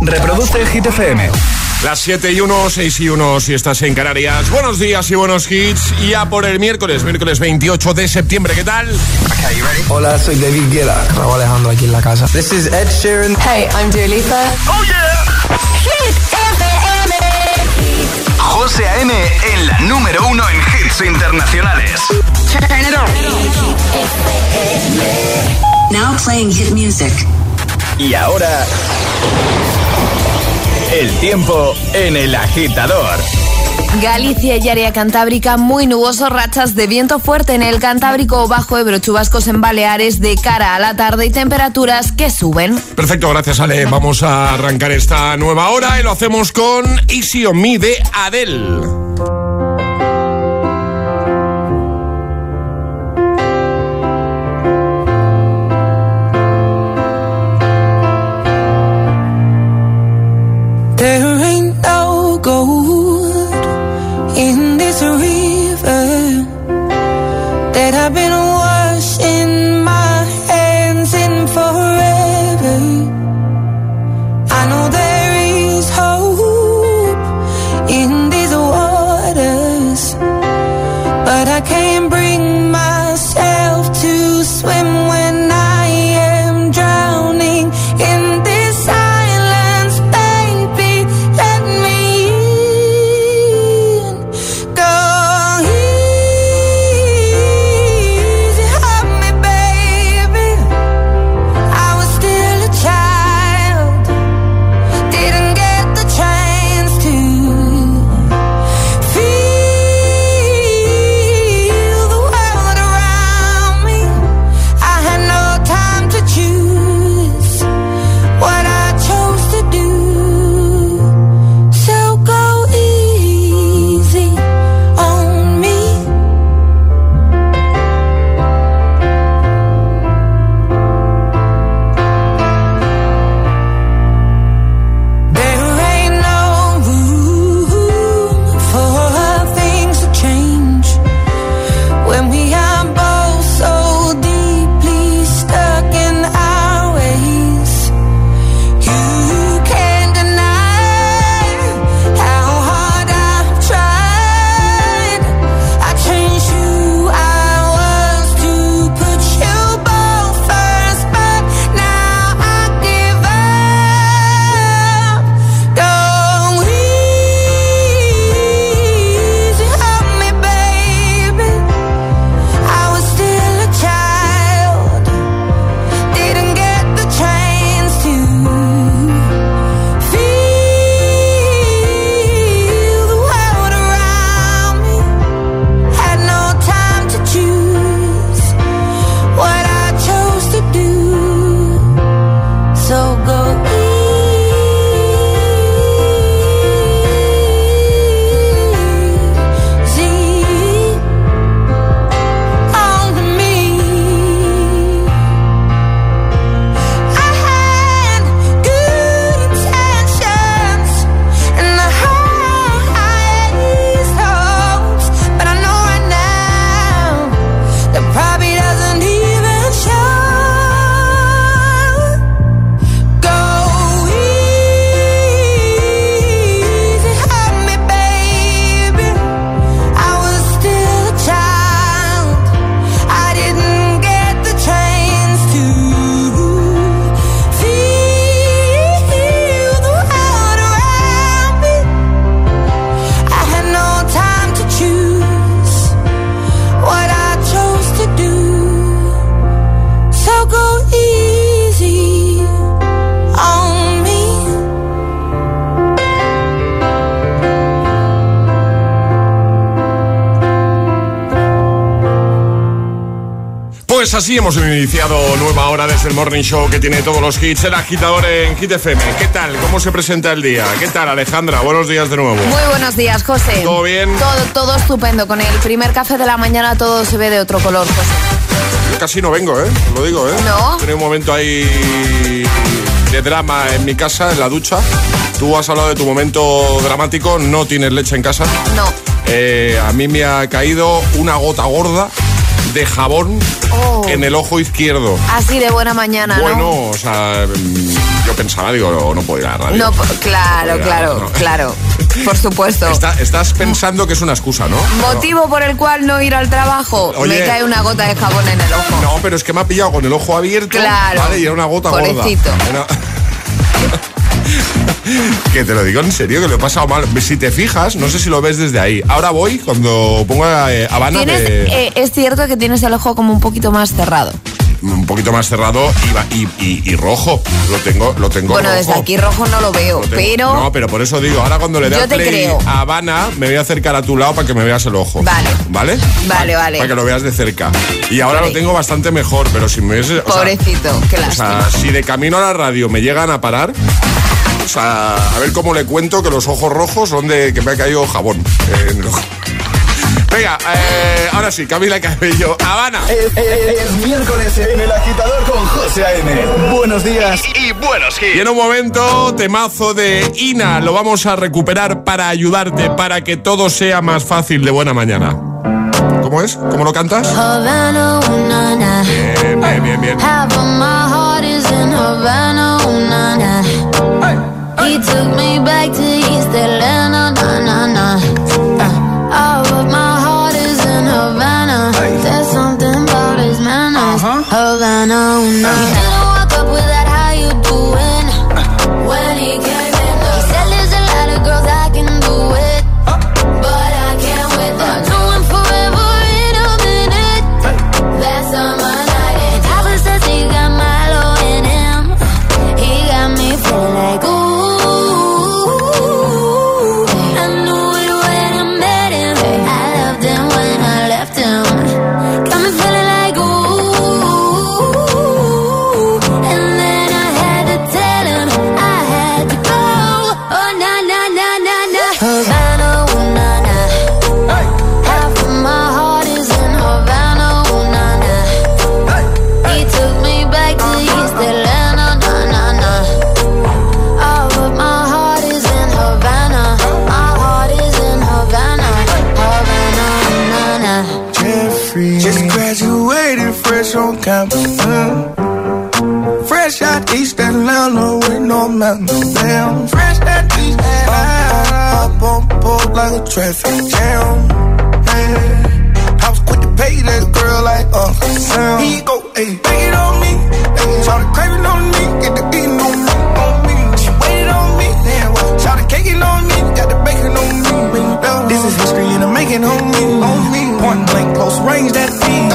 Reproduce Hit FM. Las 7 y 1, 6 y 1 si estás en Canarias. Buenos días y buenos hits. Y ya por el miércoles, miércoles 28 de septiembre. ¿Qué tal? Hola, soy David Guetta. Raúl Alejandro aquí en la casa. This is Ed Sheeran. Hey, I'm Dua Lipa. ¡Oh, yeah! Hit FM. José A.M. en la número uno en hits internacionales. Turn it on. Now playing hit music. Y ahora... El tiempo en el agitador. Galicia y área cantábrica muy nuboso, rachas de viento fuerte en el Cantábrico Bajo Ebro, chubascos en Baleares de cara a la tarde y temperaturas que suben. Perfecto, gracias Ale. Vamos a arrancar esta nueva hora y lo hacemos con Easy on Me de Adele. Pues así hemos iniciado nueva hora desde el Morning Show que tiene todos los hits, el agitador en Hit FM. ¿Qué tal? ¿Cómo se presenta el día? ¿Qué tal, Alejandra? Buenos días de nuevo. Muy buenos días, José. ¿Todo bien? Todo, todo estupendo. Con el primer café de la mañana todo se ve de otro color, José. Yo casi no vengo, ¿eh? Lo digo, ¿eh? ¿No? Tenía un momento ahí de drama en mi casa, en la ducha. Tú has hablado de tu momento dramático, no tienes leche en casa. No. Eh, a mí me ha caído una gota gorda de jabón Oh. en el ojo izquierdo. Así de buena mañana, Bueno, ¿no? o sea, mm, yo pensaba, digo, no, no puedo ir a la radio. No, claro, claro, claro. Por supuesto. Está- estás pensando que es una excusa, ¿no? Motivo por el cual no ir al trabajo. Oye. Me cae una gota de jabón en el ojo. No, pero es que me ha pillado con el ojo abierto. Claro. Vale, y era una gota Pobrecito. gorda. Era- que te lo digo en serio, que lo he pasado mal. Si te fijas, no sé si lo ves desde ahí. Ahora voy, cuando pongo eh, Habana, eh, es cierto que tienes el ojo como un poquito más cerrado. un poquito más cerrado y, va- y, y- y rojo. Lo tengo, lo tengo Bueno, rojo. desde aquí rojo no lo veo, Lo pero No, pero por eso digo, ahora cuando le dé play creo. a Habana, me voy a acercar a tu lado para que me veas el ojo. Vale. ¿Vale? Vale, vale. Para que lo veas de cerca. Y ahora Vale. lo tengo bastante mejor, pero si me hubiese... o sea, pobrecito, qué o lástima. sea, si de camino a la radio me llegan a parar, o sea, a ver cómo le cuento que los ojos rojos son de que me ha caído jabón eh, en el ojo. Venga, eh, ahora sí, Camila Cabello, Habana. Es, es- es miércoles en el agitador con José A.M. Buenos días y, buenos Y hits. en un momento, temazo de Ina, lo vamos a recuperar para ayudarte, para que todo sea más fácil de buena mañana. ¿Cómo es? ¿Cómo lo cantas? Bien, bien, bien, bien. Took me back to East Atlanta, na, na, na. Uh, all of my heart is in Havana. There's something about his manners. Havana, ooh, na. Traffic jam. Man, I was quick to pay that girl like Uncle Sam. He go, hey, take it on me. Hey, try to crave it on me. Get the beating on me, on me. She waited on me. Damn, well, try to cake it on me. Got the bacon on me. This is history and I'm making on me, on me. Point blank, close range, that feed.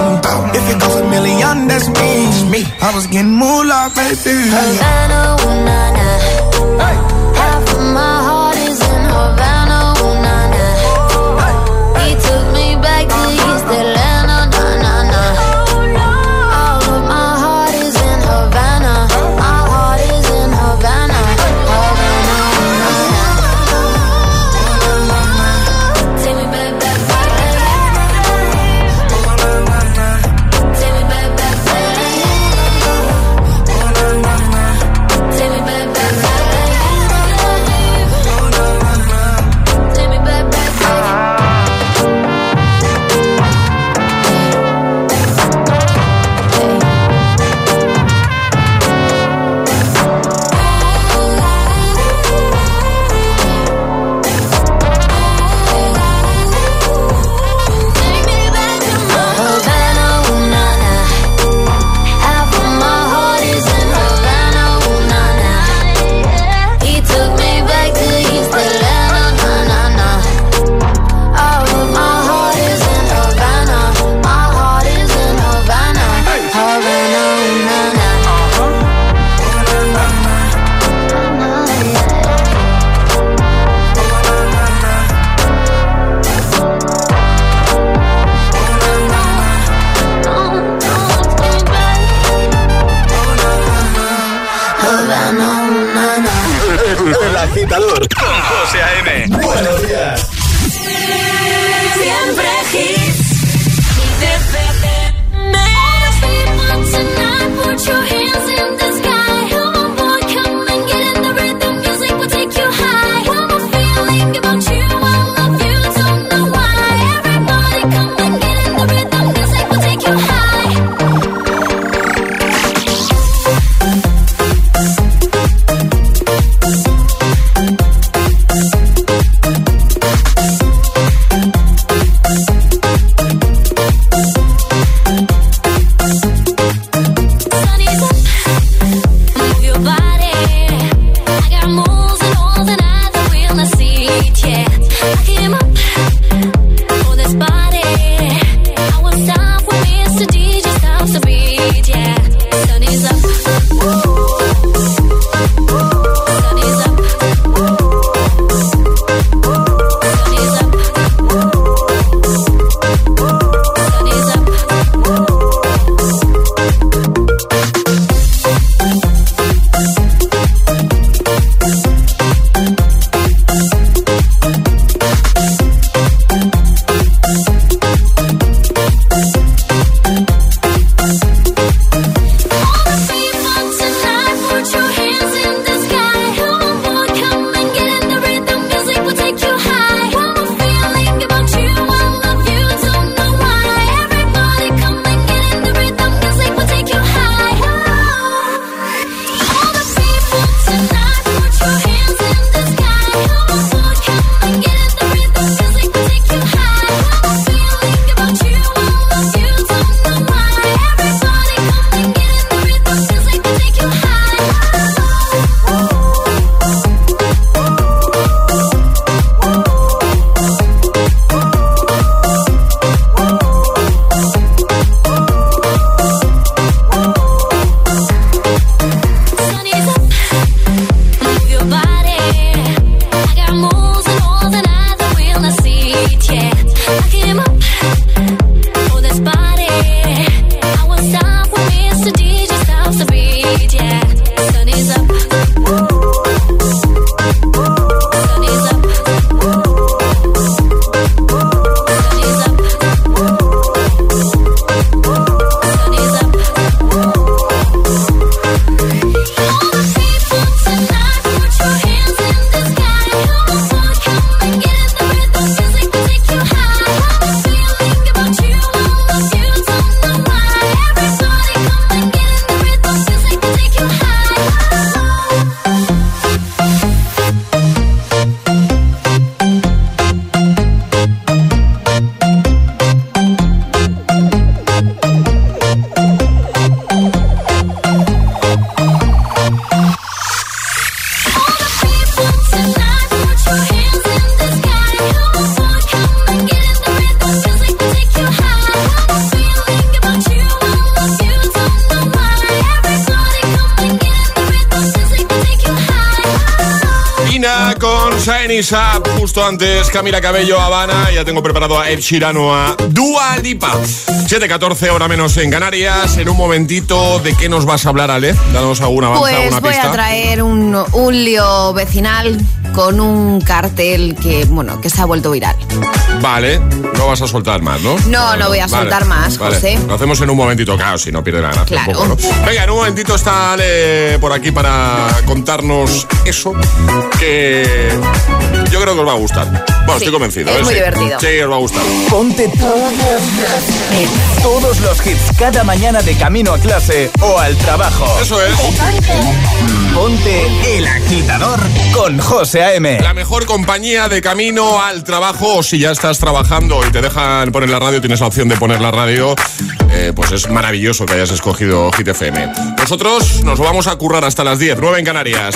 If it goes a million, that's me. me. I was getting moolah, baby. Havana, ooh na na. Half antes Camila Cabello, Habana. Ya tengo preparado a Ed Shirano a Dua Lipa. 7.14, hora menos en Canarias. En un momentito, ¿de qué nos vas a hablar, Ale? Danos alguna avance, Pues alguna voy pista. a traer un, un lío vecinal con un cartel que, bueno, que se ha vuelto viral. Vale, no vas a soltar más, ¿no? No, no voy a soltar más, José. Lo hacemos en un momentito, claro, si no pierde la gracia Claro. un poco, ¿no? Venga, en un momentito está Ale por aquí para contarnos eso que yo creo que os va a gustar. Bueno, Sí, estoy convencido. es ¿eh? muy Sí. divertido. Sí, os va a gustar. Ponte todos los hits cada mañana de camino a clase o al trabajo. Eso es. Ponte El Agitador con José A.M. La mejor compañía de camino al trabajo o si ya estás trabajando y te dejan poner la radio, tienes la opción de poner la radio, eh, pues es maravilloso que hayas escogido Hit FM. Nosotros nos vamos a currar hasta las 10, 9 en Canarias.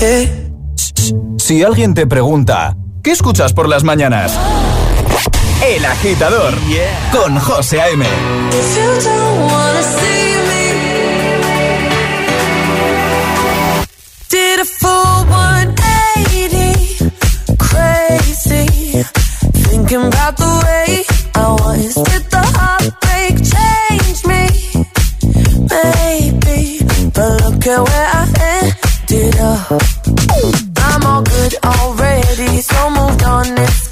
Yeah. Si alguien te pregunta, ¿qué escuchas por las mañanas? El Agitador con José A.M. If you don't wanna see me, did a full 180, crazy, thinking about the way I was. Did the heartbreak change me? Maybe, but look at where I up. I'm all good already, so moved on. It's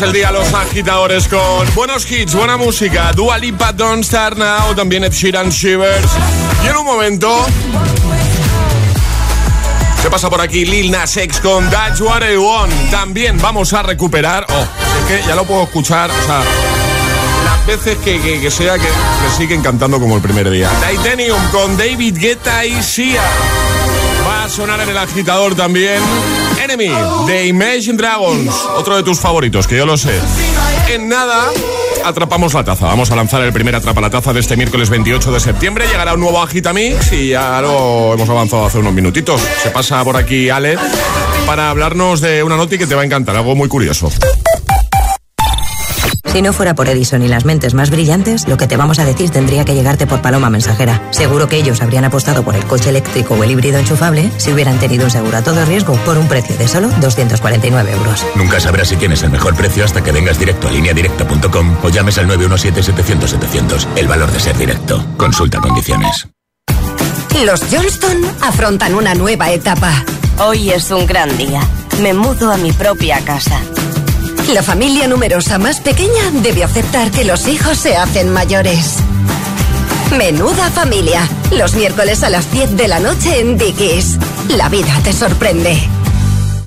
El día los agitadores con buenos hits, buena música, Dua Lipa, Don't Start Now, también Ed Sheeran, Shivers. Y en un momento se pasa por aquí Lil Nas X con That's What I Want. También vamos a recuperar, oh, es que ya lo puedo escuchar, o sea, las veces que, que- que sea que, que siguen cantando como el primer día. Titanium con David Guetta y Sia. Va a sonar en el agitador también. Enemy de Imagine Dragons. Otro de tus favoritos, que yo lo sé. En nada, atrapamos la taza. Vamos a lanzar el primer atrapa la taza de este miércoles 28 de septiembre. Llegará un nuevo Agitamix y ya lo hemos avanzado hace unos minutitos. Se pasa por aquí Ale para hablarnos de una noti que te va a encantar, algo muy curioso. Si no fuera por Edison y las mentes más brillantes, lo que te vamos a decir tendría que llegarte por paloma mensajera. Seguro que ellos habrían apostado por el coche eléctrico o el híbrido enchufable si hubieran tenido un seguro a todo riesgo por un precio de solo 249 euros. Nunca sabrás si tienes el mejor precio hasta que vengas directo a lineadirecta.com o llames al 917-700-700. El valor de ser directo. Consulta condiciones. Los Johnston afrontan una nueva etapa. Hoy es un gran día. Me mudo a mi propia casa. La familia numerosa más pequeña debe aceptar que los hijos se hacen mayores. Menuda familia. Los miércoles a las 10 de la noche en Dickies. La vida te sorprende.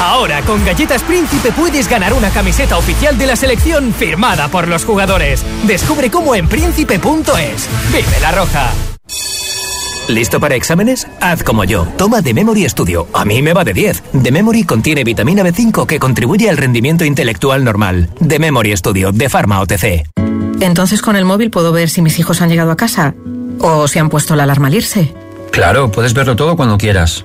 Ahora con Galletas Príncipe puedes ganar una camiseta oficial de la selección firmada por los jugadores. Descubre cómo en príncipe.es. Vive la roja. ¿Listo para exámenes? Haz como yo. Toma The Memory Studio. A mí me va de 10. The Memory contiene vitamina B5 que contribuye al rendimiento intelectual normal. The Memory Studio de Pharma OTC. Entonces con el móvil puedo ver si mis hijos han llegado a casa o si han puesto la alarma al irse. Claro, puedes verlo todo cuando quieras.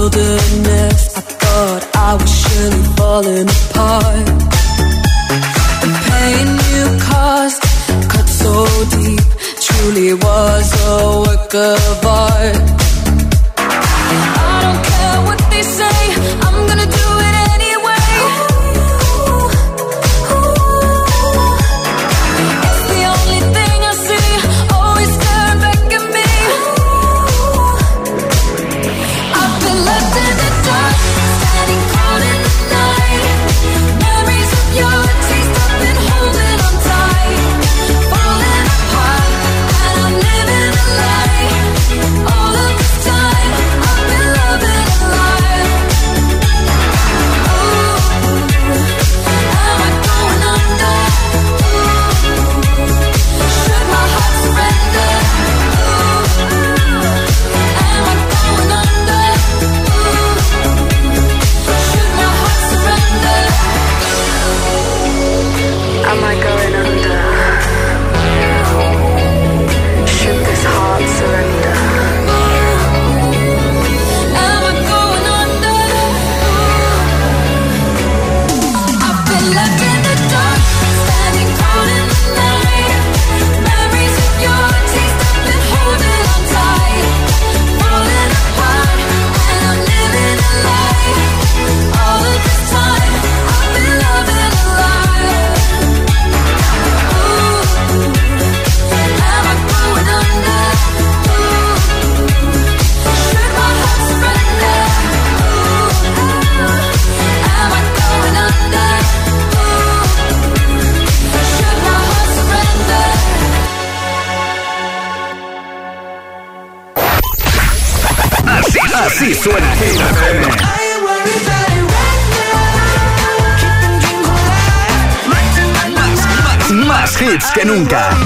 Wilderness. I thought I was surely falling apart. The pain you caused cut so deep, truly was a work of art. I don't care what they say, Así, suena Hit FM. Más hits que nunca.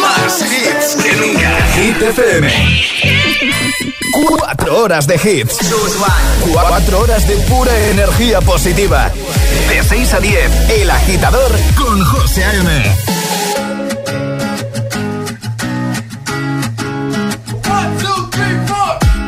Más hits que nunca. Hit FM. Cuatro horas de hits. Cuatro horas de pura energía positiva. De 6 a 10, El Agitador con José A.M.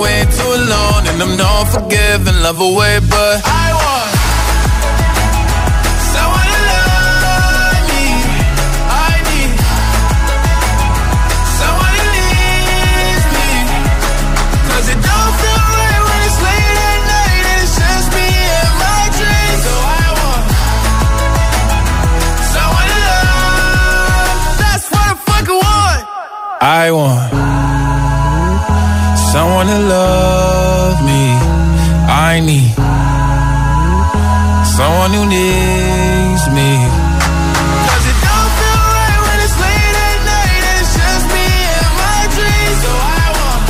Way too long. And I'm not forgiving, love away, but I want someone to love me. I need someone who needs me. 'Cause it don't feel right when it's late at night and it's just me and my dreams. So I want someone to love. That's what I fucking want. I want someone to love me. I need someone who needs me. 'Cause it don't feel right when it's late at night and it's just me and my dreams. So I want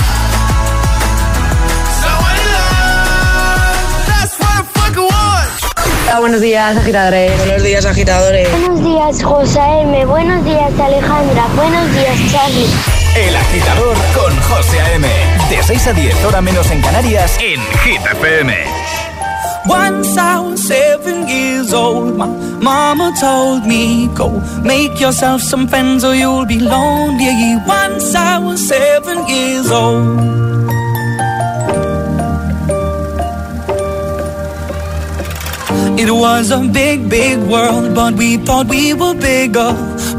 someone to love. That's what I fucking want. Hola, buenos días, agitadores. Buenos días, agitadores. Buenos días, José M. Buenos días, Alejandra. Buenos días, Charlie. El Agitador con José A.M. De 6 a 10, hora menos en Canarias, en Hit FM. Once I was seven years old, my mama told me, Go make yourself some friends or you'll be lonely. Once I was seven years old. It was a big, big world, but we thought we were bigger.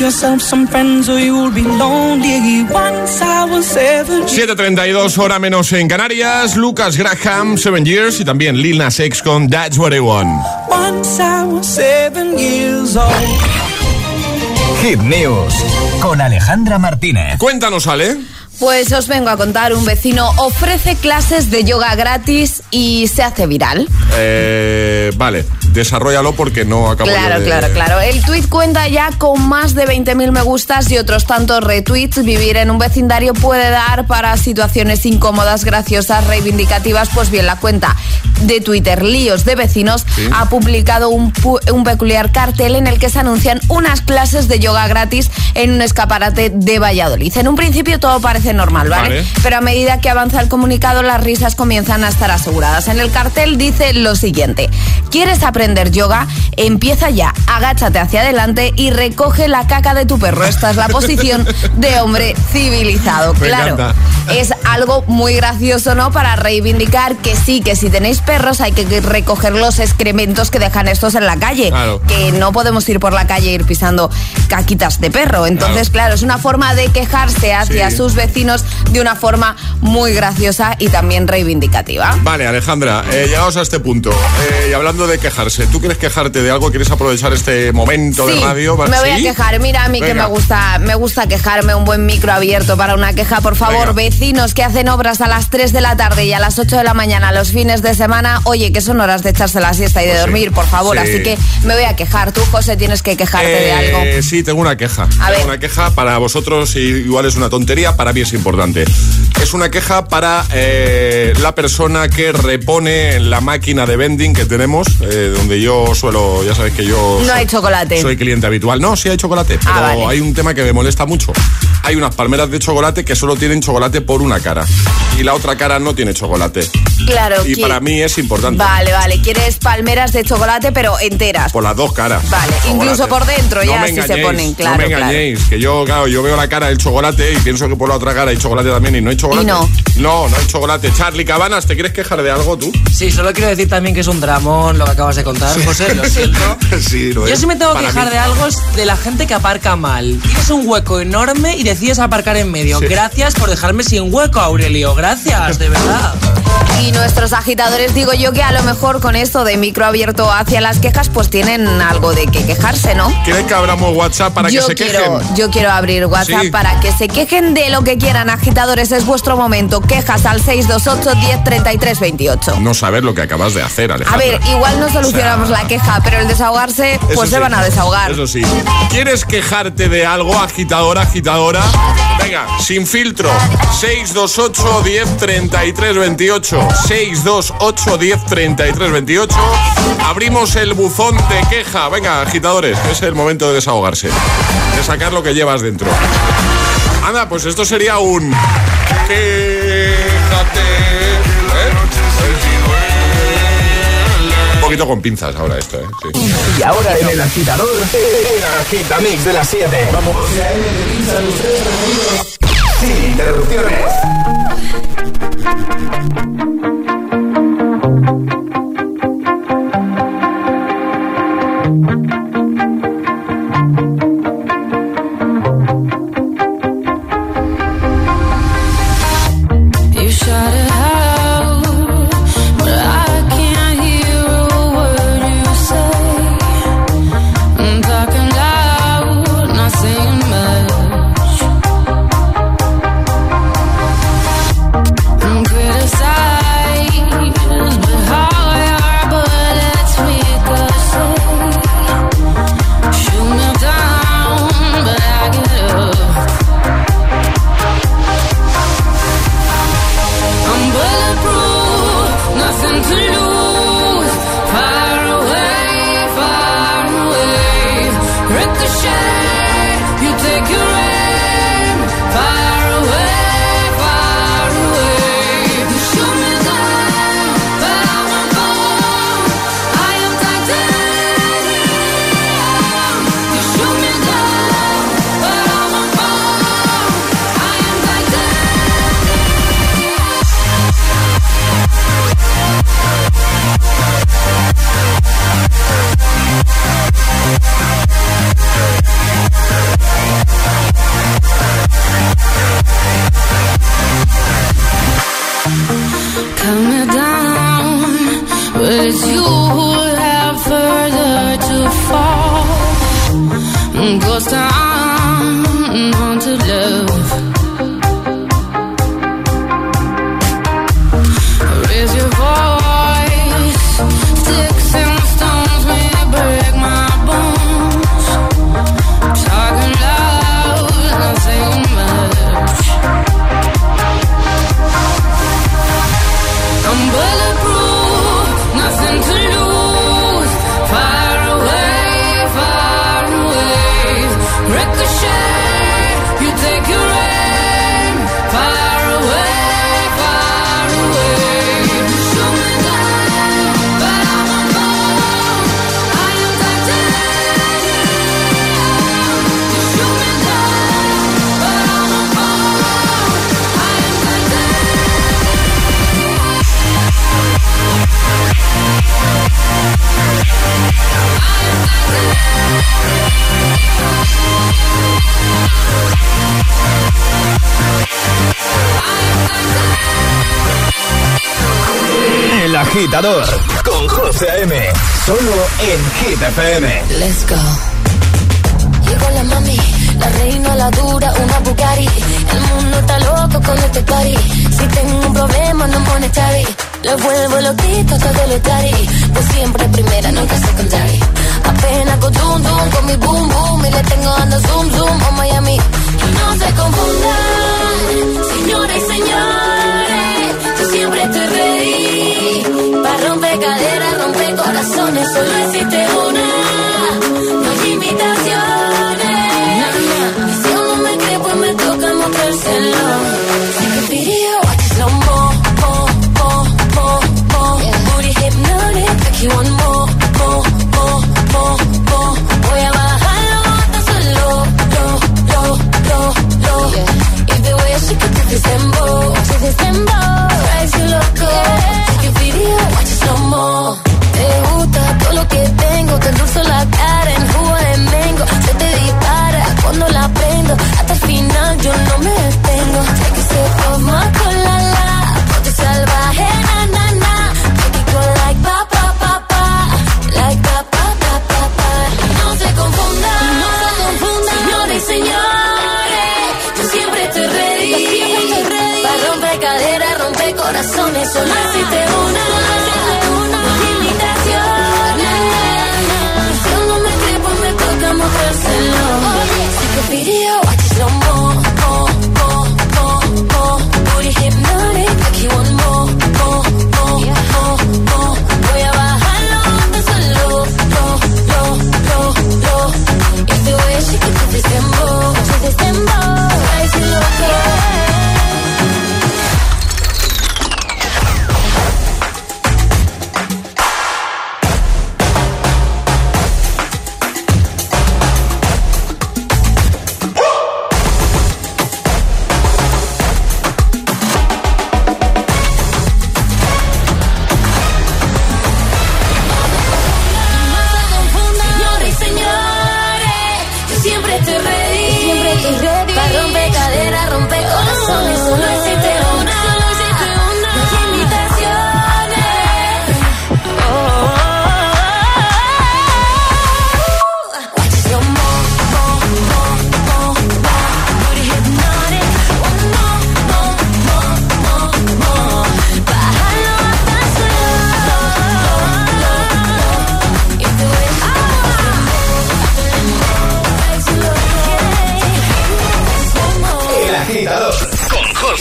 Yourself some friends or you'll be lonely. Once I was seven 7.32 hora menos en Canarias, Lucas Graham, Seven Years y también Lil Nas X con That's What I Want. Once I was seven years old. Hit News con Alejandra Martínez. Cuéntanos, Ale. Pues os vengo a contar, un vecino ofrece clases de yoga gratis y se hace viral. Eh, vale, desarrollalo porque no acabo Claro, de- claro, claro. El tuit cuenta ya con más de 20.000 me gustas y otros tantos retweets. Vivir en un vecindario puede dar para situaciones incómodas, graciosas, reivindicativas. Pues bien, la cuenta de Twitter Líos de Vecinos Sí. ha publicado un, pu- un peculiar cartel en el que se anuncian unas clases de yoga gratis en un escaparate de Valladolid. En un principio todo parece normal, ¿vale? Vale. Pero a medida que avanza el comunicado, las risas comienzan a estar aseguradas. En el cartel dice lo siguiente: ¿Quieres aprender yoga? Empieza ya, agáchate hacia adelante y recoge la caca de tu perro. Esta es la posición de hombre civilizado. Me claro. encanta. Es algo muy gracioso, ¿no? Para reivindicar que sí, que si tenéis perros hay que recoger los excrementos que dejan estos en la calle. Claro. Que no podemos ir por la calle e ir pisando caquitas de perro. Entonces, claro, es una forma de quejarse hacia Sí. sus vecinos de una forma muy graciosa y también reivindicativa. Vale, Alejandra, eh, llegados a este punto. eh, y hablando de quejarse, ¿tú quieres quejarte de algo? ¿Quieres aprovechar este momento de radio? me voy a quejar. Mira, a mí que me gusta, me gusta quejarme, un buen micro abierto para una queja. Por favor, vecinos que hacen obras a las 3 de la tarde y a las 8 de la mañana los fines de semana, oye, que son horas de echarse la siesta y de Pues sí, dormir, por favor. sí. Así que me voy a quejar. Tú, José, tienes que quejarte de Eh, algo. Sí, tengo una queja. A tengo ver. una queja para vosotros igual es una tontería, para mí es importante. Es una queja para eh, la persona que repone la máquina de vending que tenemos, eh, donde yo suelo, ya sabes que yo... No soy- hay chocolate. Soy cliente habitual. No, sí hay chocolate, pero Ah, vale. hay un tema que me molesta mucho. Hay unas palmeras de chocolate que solo tienen chocolate por una cara y la otra cara no tiene chocolate. Claro. Y que- para mí es importante. Vale, vale. Quieres palmeras de chocolate, pero enteras. Por las dos caras. Vale, Chocolate. incluso por dentro No ya me si se engañéis, ponen, claro, No me claro. engañéis, que yo, claro, yo veo la cara del chocolate y pienso que por la otra cara hay chocolate también y no hay chocolate. Y no. No, no hay chocolate. Charlie Cabanas, ¿te quieres quejar de algo tú? Sí, solo quiero decir también que es un dramón lo que acabas de contar, José, lo siento. sí, lo Yo es. sí me tengo que quejar mí. de algo es de la gente que aparca mal. Tienes un hueco enorme y decides aparcar en medio. Sí. Gracias por dejarme sin hueco, Aurelio. Gracias, de verdad. Y nuestros agitadores, digo yo que a lo mejor con esto de micro abierto hacia las quejas, pues tienen algo de que quejarse, ¿no? ¿Quieres que abramos WhatsApp para yo que se quiero, quejen? Yo quiero abrir WhatsApp Sí. para que se quejen de lo que quieran, agitadores. Es vuestro momento. Quejas al 628 10 33 28. No saber lo que acabas de hacer, A Alejandra. ver, igual no solucionamos O sea, la queja, pero el desahogarse, Eso pues se sí, van a desahogar. Eso sí. ¿Quieres quejarte de algo, agitadora, agitadora? Venga, sin filtro. 628 10 33 28. 628 10 33 28. Abrimos el buzón de queja. Venga, agitadores, es el momento de desahogarse. De sacar lo que llevas dentro. Anda, pues esto sería un. ¿eh? Un poquito con pinzas ahora esto, ¿eh? Sí. Y ahora en el agitador, el agitamix de las 7. Vamos. Sin interrupciones. FM.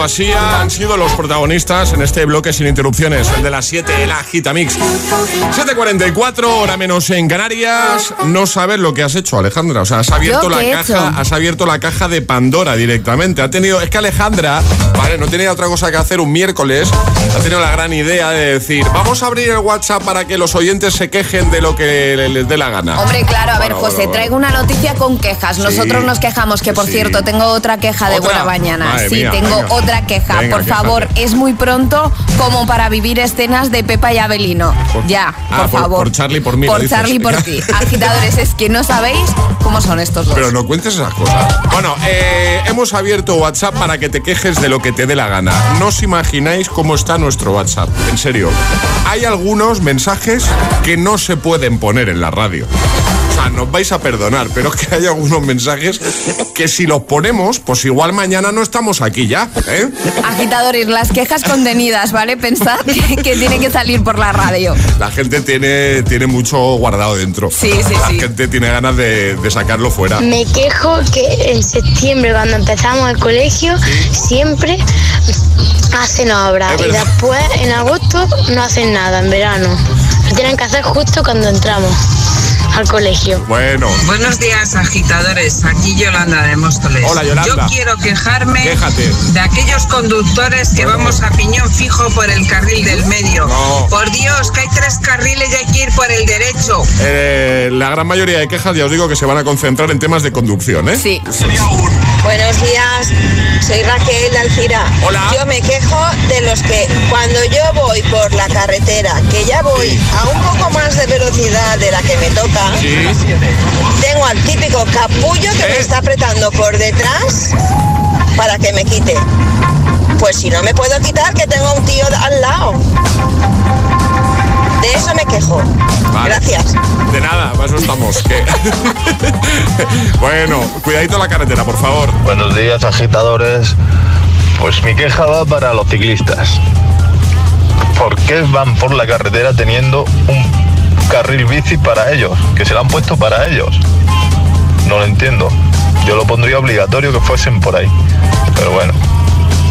Guetta junto a Sia han sido los protagonistas en este bloque sin interrupciones, el de las 7, el Agitamix. 7.44, hora menos en Canarias. No sabes lo que has hecho, Alejandra. O sea, has abierto ¿Yo la he caja, hecho? has abierto la caja de Pandora directamente. Ha tenido, es que Alejandra, vale, no tenía otra cosa que hacer un miércoles. Ha tenido la gran idea de decir, vamos a abrir el WhatsApp para que los oyentes se quejen de lo que les dé la gana. Hombre, claro, a ver, José, bueno, bueno. traigo una noticia con quejas. Nosotros nos quejamos, que por sí. cierto, tengo otra queja de ¿Otra? buena mañana. Madre sí, mía, tengo venga. otra queja. Venga, por favor, es muy pronto como para vivir escenas de Pepa y Abelino. Por- ya, Ah, por, por- favor. por Charlie por mí, Por. Charlie por ti. Agitadores, es que no sabéis cómo son estos dos. Pero no cuentes esas cosas. Bueno, eh, hemos abierto WhatsApp para que te quejes de lo que te dé la gana. No os imagináis cómo está nuestro WhatsApp. En serio. Hay algunos mensajes que no se pueden poner en la radio. Sea, nos vais a perdonar, pero es que hay algunos mensajes que si los ponemos, pues igual mañana no estamos aquí ya. ¿eh? Agitadores, las quejas contenidas, ¿vale? Pensad que, que tiene que salir por la radio. La gente tiene, tiene mucho guardado dentro. Sí, sí, La sí. gente tiene ganas de, de sacarlo fuera. Me quejo que en septiembre, cuando empezamos el colegio, siempre hacen obras y después en agosto no hacen nada, en verano. Lo tienen que hacer justo cuando entramos al colegio. Bueno. Buenos días, agitadores. Aquí Yolanda de Móstoles. Hola, Yolanda. Yo quiero quejarme Quéjate. de aquellos conductores que vamos a piñón fijo por el carril del medio. No. Por Dios, que hay tres carriles y hay que ir por el derecho. Eh, la gran mayoría de quejas, ya os digo que se van a concentrar en temas de conducción, ¿eh? Sí. Buenos días, soy Raquel Alcira. Hola. Yo me quejo de los que cuando yo voy por la carretera, que ya voy a un poco más de velocidad de la que me toca, tengo al típico capullo que me está apretando por detrás para que me quite. Pues si no me puedo quitar, que tengo un tío al lado. De eso me quejo. Vale. Gracias. De nada, para eso estamos. bueno, cuidadito la carretera, por favor. Buenos días, agitadores. Pues mi queja va para los ciclistas. ¿Por qué van por la carretera teniendo un carril bici para ellos? Que se lo han puesto para ellos. No lo entiendo. Yo lo pondría obligatorio que fuesen por ahí. Pero bueno.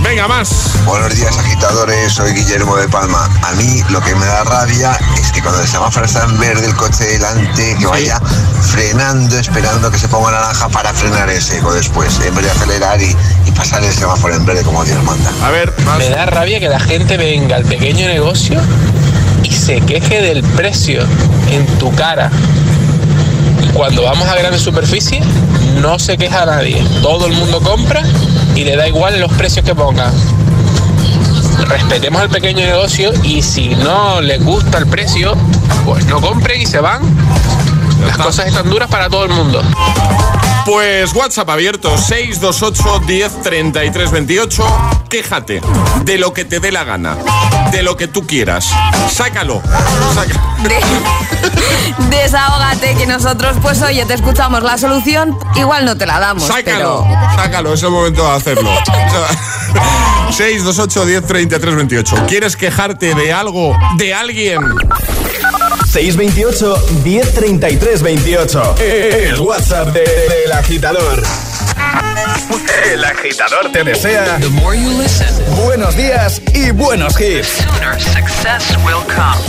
Venga, más. Buenos días, agitadores. Soy Guillermo de Palma. A mí lo que me da rabia es que cuando el semáforo está en verde, el coche delante, que vaya frenando, esperando que se ponga naranja para frenar en seco después, en vez de acelerar y, y pasar el semáforo en verde como Dios manda. A ver, Me da rabia que la gente venga al pequeño negocio y se queje del precio en tu cara. Cuando vamos a grandes superficie, no se queja nadie. Todo el mundo compra y le da igual los precios que pongan. Respetemos al pequeño negocio y si no les gusta el precio, pues no compren y se van. Las cosas están duras para todo el mundo. Pues WhatsApp abierto 628 10 33 28. Quéjate de lo que te dé la gana, de lo que tú quieras. Sácalo. Saca- Desahógate, que nosotros, pues oye, te escuchamos la solución, igual no te la damos. Sácalo, pero- sácalo, es el momento de hacerlo. 628 10 33 28. ¿Quieres quejarte de algo, de alguien? 628 1033 28. El WhatsApp de- del agitador. El agitador te desea buenos días y buenos hits. success will come.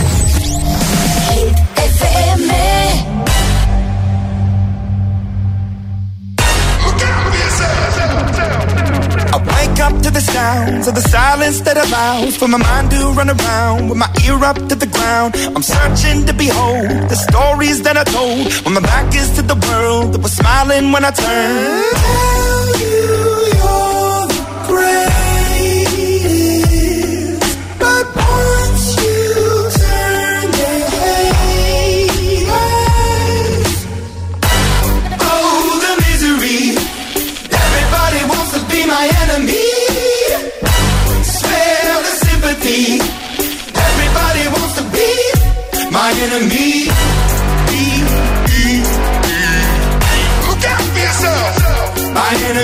The sounds of the silence that allows for my mind to run around with my ear up to the ground. I'm searching to behold the stories that I told when my back is to the world that was smiling when I turned. Tell you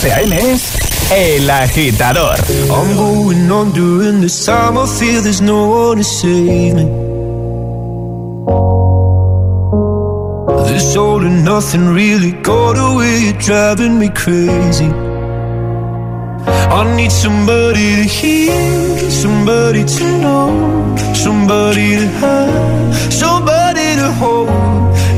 José A.M. es El Agitador. I'm going on during this time. I feel there's no one to save me. This all and nothing really got away. You're driving me crazy. I need somebody to hear, somebody to know, somebody to have, somebody to hold.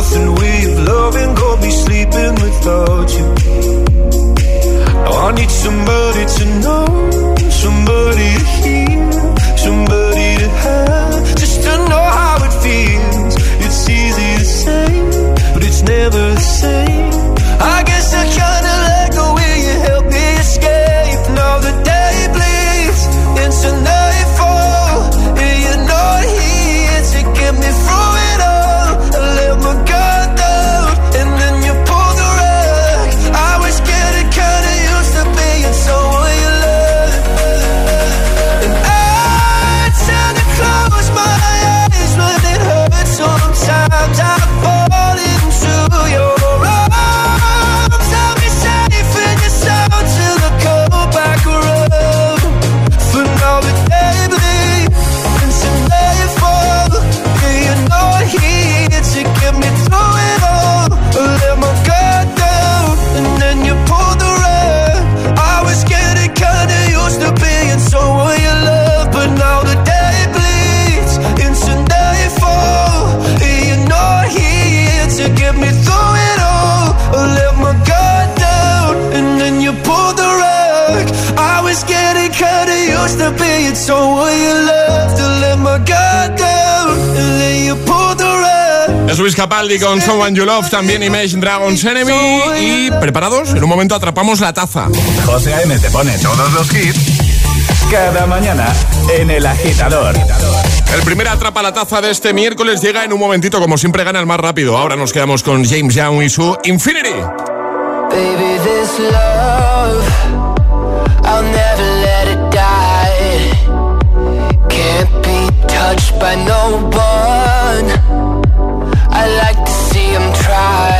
Nothing of loving got me sleeping without you. Now I need somebody to know, somebody to hear, Luis Capaldi con Someone You Love, también Imagine Dragons Enemy. Y preparados, en un momento atrapamos la taza. José A.M. te pone todos los hits cada mañana en El Agitador. El primer atrapa la taza de este miércoles llega en un momentito, como siempre gana el más rápido. Ahora nos quedamos con James Young y su Infinity. Baby, this love, I'll never let it die. Can't be touched by no one. I like to see him try.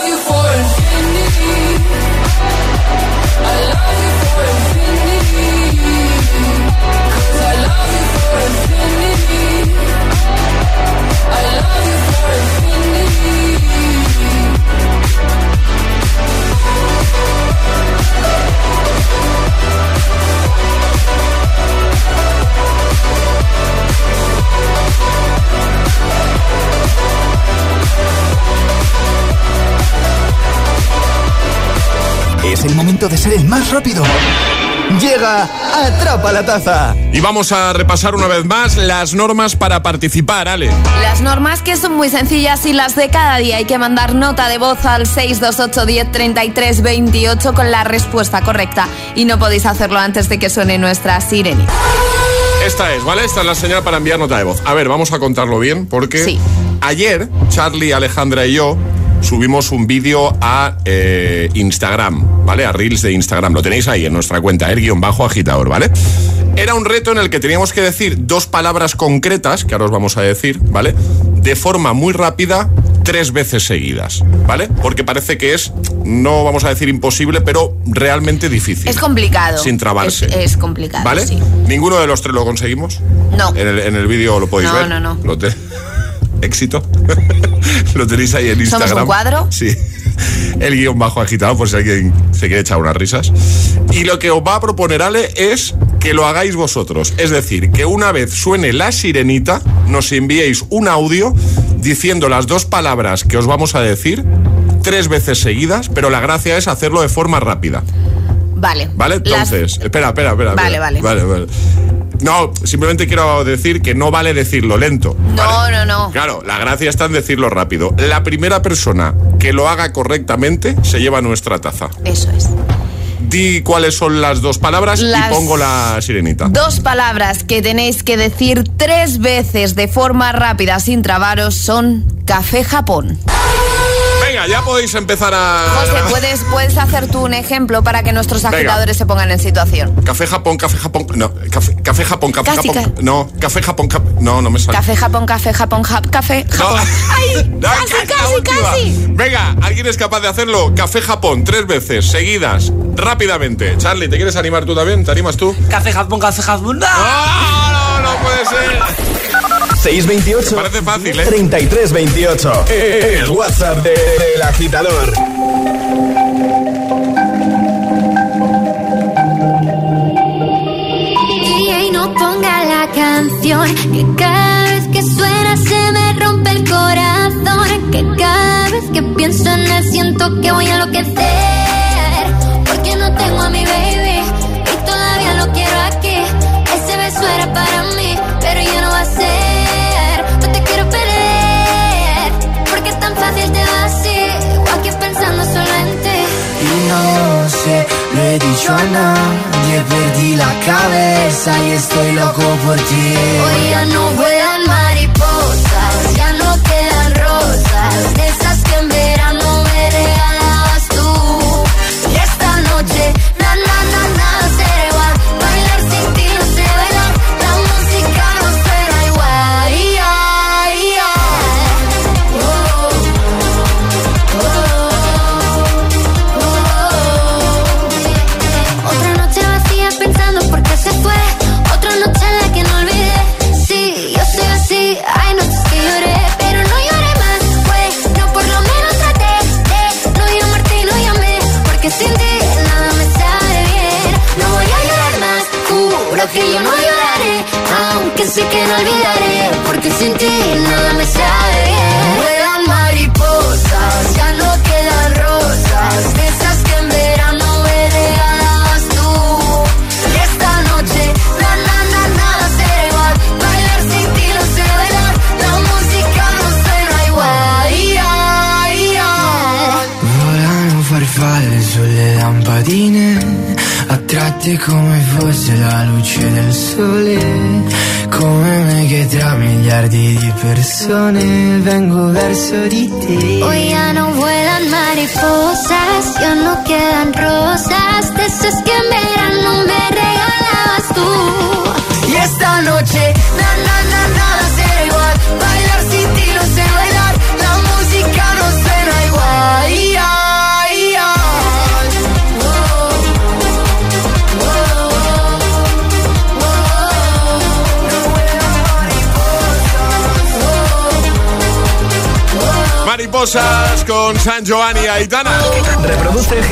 Es el momento de ser el más rápido. Llega Atrapa la Taza. Y vamos a repasar una vez más las normas para participar, Ale. Las normas que son muy sencillas y las de cada día. Hay que mandar nota de voz al 628 10 33 28 con la respuesta correcta. Y no podéis hacerlo antes de que suene nuestra sirenita. Esta es, ¿vale? Esta es la señal para enviar nota de voz. A ver, vamos a contarlo bien porque Sí. ayer Charlie, Alejandra y yo subimos un vídeo a eh, Instagram, ¿vale? A Reels de Instagram. Lo tenéis ahí en nuestra cuenta, el guion bajo agitador, ¿vale? Era un reto en el que teníamos que decir dos palabras concretas, que ahora os vamos a decir, ¿vale? De forma muy rápida, tres veces seguidas, ¿vale? Porque parece que es, no vamos a decir imposible, pero realmente difícil. Es complicado. Sin trabarse. Es, es complicado. ¿Vale? Sí. ¿Ninguno de los tres lo conseguimos? No. En el, en el vídeo lo podéis No, ver. no, no. Te- Éxito. lo tenéis ahí en ¿Somos Instagram. un cuadro? Sí. El guion bajo agitado, por si alguien se quiere echar unas risas. Y lo que os va a proponer Ale es que lo hagáis vosotros. Es decir, que una vez suene la sirenita, nos enviéis un audio diciendo las dos palabras que os vamos a decir tres veces seguidas, pero la gracia es hacerlo de forma rápida. Vale. ¿Vale? Las- Entonces, espera, espera, espera. Vale, espera. vale. Vale, vale. No, simplemente quiero decir que no vale decirlo lento. No, no, no. Claro, la gracia está en decirlo rápido. La primera persona que lo haga correctamente se lleva nuestra taza. Eso es. Di cuáles son las dos palabras Las y pongo la sirenita. Dos palabras que tenéis que decir tres veces de forma rápida sin trabaros son café Japón. Venga, ya podéis empezar a... José, ¿puedes, puedes hacer tú un ejemplo para que nuestros Venga. agitadores se pongan en situación. Café Japón, café Japón... No, café, café Japón, café Casi, Japón... ca- No, café Japón, café... No, no me sale. Café Japón, café Japón, jap- café Japón. ¡Ay! No, ¡Casi, la casi, última. casi! Venga, ¿alguien es capaz de hacerlo? Café Japón, tres veces, seguidas, rápidamente. Charlie, ¿te quieres animar tú también? ¿Te animas tú? Café Japón, café Japón. ¡No, no, no puede ser! 628. Parece fácil, ¿eh? 3328. El WhatsApp del de, de agitador. Y no ponga la canción que cada vez que suena se me rompe el corazón. Que cada vez que pienso en él siento que voy a enloquecer. Porque no tengo a mi baby y todavía lo quiero aquí. Ese beso era para mí, pero ya no va a ser. no sé, lo he dicho no, de perdí la cabeza y estoy loco por ti.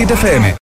FM.